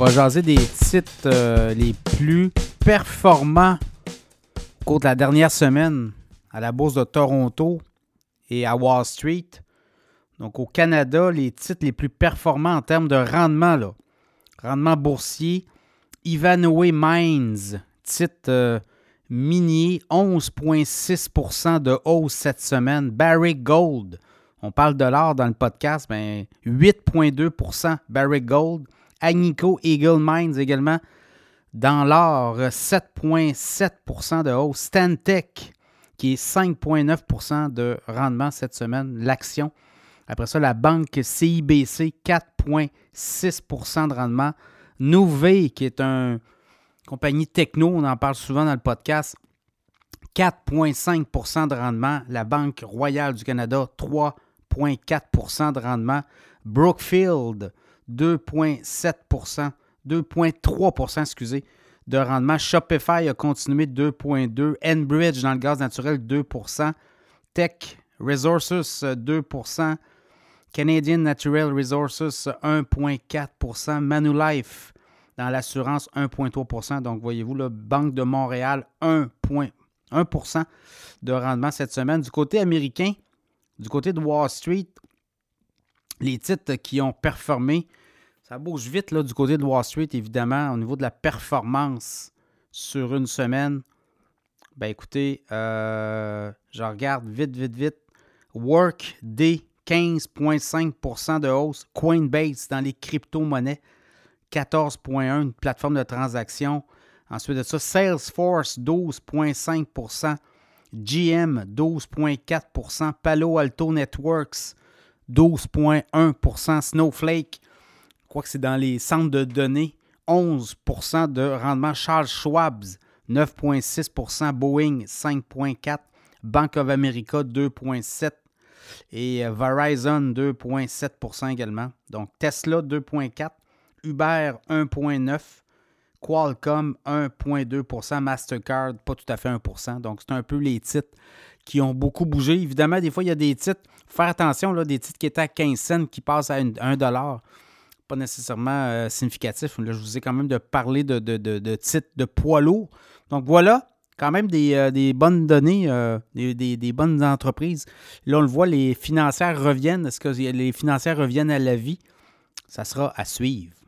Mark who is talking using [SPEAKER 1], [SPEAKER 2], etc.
[SPEAKER 1] va jaser des titres euh, les plus performants au cours de la dernière semaine à la Bourse de Toronto et à Wall Street. Donc au Canada, les titres les plus performants en termes de rendement, là. rendement boursier, Ivanhoe Mines, titre euh, minier, 11,6% de hausse cette semaine. Barrick Gold, on parle de l'or dans le podcast, mais 8,2% Barrick Gold. Agnico Eagle Mines également dans l'or, 7,7% de hausse. Stantec, qui est 5,9% de rendement cette semaine, l'action. Après ça, la banque CIBC, 4,6% de rendement. Nouvé, qui est une compagnie techno, on en parle souvent dans le podcast, 4,5% de rendement. La Banque royale du Canada, 3,4% de rendement. Brookfield, 2,7% 2,3% excusez, de rendement. Shopify a continué 2,2% Enbridge dans le gaz naturel 2% Tech Resources 2% Canadian Natural Resources 1,4% Manulife dans l'assurance 1,3% Donc, voyez-vous, la Banque de Montréal 1,1% de rendement cette semaine. Du côté américain, du côté de Wall Street, les titres qui ont performé, ça bouge vite là, du côté de Wall Street, évidemment, au niveau de la performance sur une semaine. Ben écoutez, euh, je regarde vite, vite, vite. Workday, 15,5% de hausse. Coinbase dans les crypto-monnaies, 14,1 une plateforme de transaction. Ensuite de ça, Salesforce, 12,5% GM, 12,4% Palo Alto Networks, 12,1% Snowflake, crois que c'est dans les centres de données, 11% de rendement. Charles Schwab, 9,6% Boeing, 5,4 Bank of America, 2,7 et euh, Verizon, 2,7% également. Donc Tesla, 2,4 Uber, 1,9 Qualcomm, 1,2% Mastercard, pas tout à fait 1% Donc, c'est un peu les titres qui ont beaucoup bougé. Évidemment, des fois, il y a des titres, faire attention, là, des titres qui étaient à 15 cents qui passent à 1 dollar pas nécessairement euh, significatif. Je vous ai quand même de parler de, de, titres de poids lourds. Donc voilà, quand même des, euh, bonnes données, euh, des, bonnes entreprises. Là, on le voit, les financières reviennent. Est-ce que les financières reviennent à la vie? Ça sera à suivre.